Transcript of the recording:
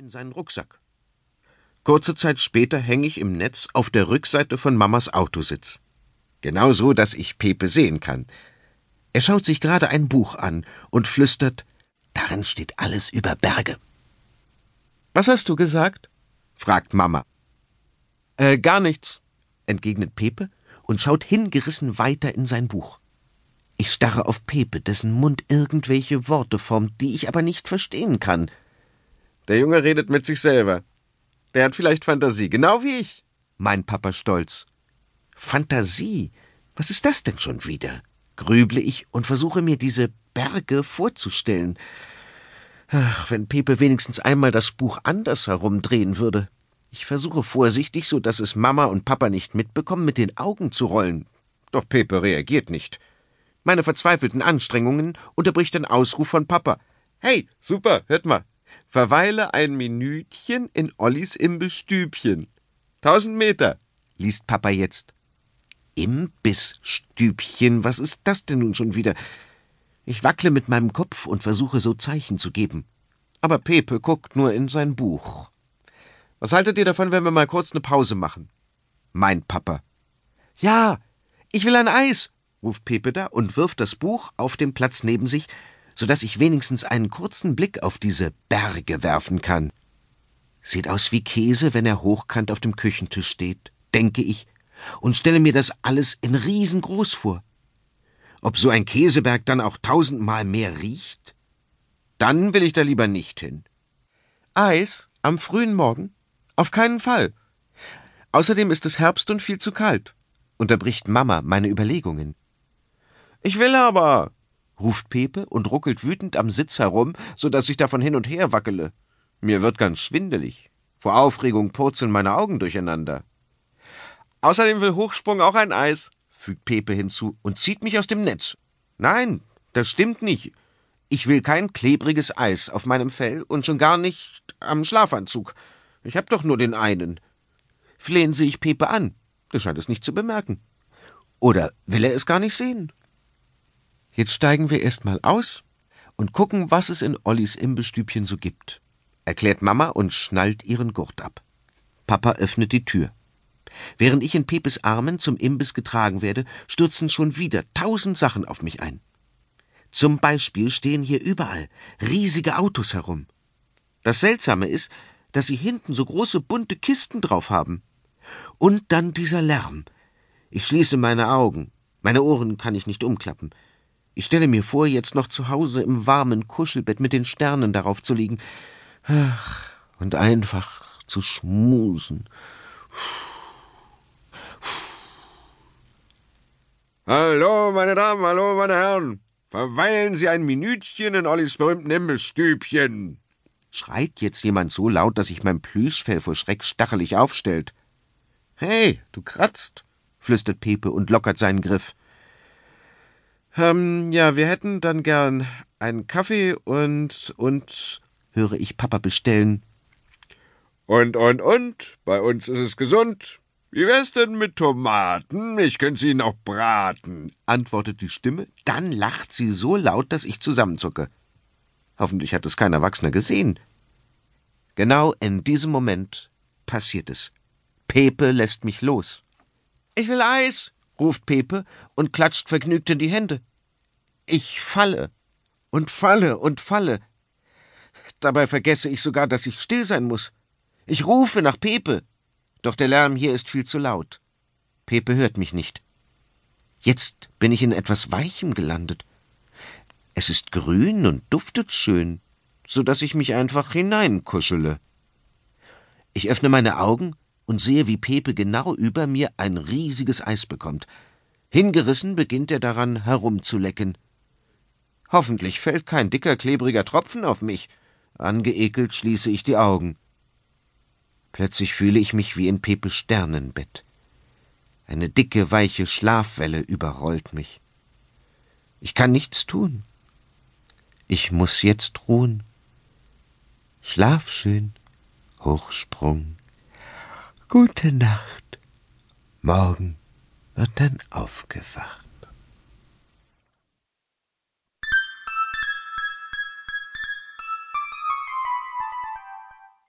in seinen Rucksack. Kurze Zeit später hänge ich im Netz auf der Rückseite von Mamas Autositz. Genau so, dass ich Pepe sehen kann. Er schaut sich gerade ein Buch an und flüstert, darin steht alles über Berge. Was hast du gesagt? fragt Mama. Äh, gar nichts, entgegnet Pepe und schaut hingerissen weiter in sein Buch. Ich starre auf Pepe, dessen Mund irgendwelche Worte formt, die ich aber nicht verstehen kann. Der Junge redet mit sich selber. Der hat vielleicht Fantasie, genau wie ich, mein Papa stolz. Fantasie? Was ist das denn schon wieder? grüble ich und versuche mir diese Berge vorzustellen. Ach, wenn Pepe wenigstens einmal das Buch anders herumdrehen würde. Ich versuche vorsichtig, so dass es Mama und Papa nicht mitbekommen, mit den Augen zu rollen. Doch Pepe reagiert nicht. Meine verzweifelten Anstrengungen unterbricht ein Ausruf von Papa. Hey, super, hört mal. Verweile ein Minütchen in Ollis Imbissstübchen. Tausend Meter, liest Papa jetzt. Imbissstübchen, was ist das denn nun schon wieder? Ich wackle mit meinem Kopf und versuche so Zeichen zu geben. Aber Pepe guckt nur in sein Buch. Was haltet ihr davon, wenn wir mal kurz eine Pause machen? Mein Papa. Ja, ich will ein Eis, ruft Pepe da und wirft das Buch auf den Platz neben sich, so dass ich wenigstens einen kurzen Blick auf diese Berge werfen kann. Sieht aus wie Käse, wenn er hochkant auf dem Küchentisch steht, denke ich, und stelle mir das alles in riesengroß vor. Ob so ein Käseberg dann auch tausendmal mehr riecht? Dann will ich da lieber nicht hin. Eis am frühen Morgen? Auf keinen Fall. Außerdem ist es Herbst und viel zu kalt, unterbricht Mama meine Überlegungen. Ich will aber, ruft Pepe und ruckelt wütend am Sitz herum, so dass ich davon hin und her wackele. Mir wird ganz schwindelig. Vor Aufregung purzeln meine Augen durcheinander. Außerdem will Hochsprung auch ein Eis, fügt Pepe hinzu und zieht mich aus dem Netz. Nein, das stimmt nicht. Ich will kein klebriges Eis auf meinem Fell und schon gar nicht am Schlafanzug. Ich hab doch nur den einen. Flehen Sie ich Pepe an. Der scheint es nicht zu bemerken. Oder will er es gar nicht sehen? Jetzt steigen wir erst mal aus und gucken, was es in Ollis Imbestübchen so gibt, erklärt Mama und schnallt ihren Gurt ab. Papa öffnet die Tür. Während ich in Pepes Armen zum Imbiss getragen werde, stürzen schon wieder tausend Sachen auf mich ein. Zum Beispiel stehen hier überall riesige Autos herum. Das Seltsame ist, dass sie hinten so große bunte Kisten drauf haben. Und dann dieser Lärm. Ich schließe meine Augen. Meine Ohren kann ich nicht umklappen. Ich stelle mir vor, jetzt noch zu Hause im warmen Kuschelbett mit den Sternen darauf zu liegen. Ach, und einfach zu schmusen. Hallo, meine Damen, hallo, meine Herren. Verweilen Sie ein Minütchen in Ollis berühmten Imbissstübchen. Schreit jetzt jemand so laut, dass sich mein Plüschfell vor Schreck stachelig aufstellt. Hey, du kratzt, flüstert Pepe und lockert seinen Griff. Ähm, ja, wir hätten dann gern einen Kaffee und, und, höre ich Papa bestellen. Und, und, und, bei uns ist es gesund. Wie wär's denn mit Tomaten? Ich könnte sie noch braten, antwortet die Stimme. Dann lacht sie so laut, dass ich zusammenzucke. Hoffentlich hat es kein Erwachsener gesehen. Genau in diesem Moment passiert es. Pepe lässt mich los. Ich will Eis, ruft Pepe und klatscht vergnügt in die Hände. Ich falle und falle und falle. Dabei vergesse ich sogar, dass ich still sein muss. Ich rufe nach Pepe, doch der Lärm hier ist viel zu laut. Pepe hört mich nicht. Jetzt bin ich in etwas Weichem gelandet. Es ist grün und duftet schön, so dass ich mich einfach hineinkuschele. Ich öffne meine Augen und sehe, wie Pepe genau über mir ein riesiges Eis bekommt. Hingerissen beginnt er daran herumzulecken. Hoffentlich fällt kein dicker, klebriger Tropfen auf mich. Angeekelt schließe ich die Augen. Plötzlich fühle ich mich wie in Pepes Sternenbett. Eine dicke, weiche Schlafwelle überrollt mich. Ich kann nichts tun. Ich muss jetzt ruhen. Schlaf schön, Hochsprung. Gute Nacht. Morgen wird dann aufgewacht.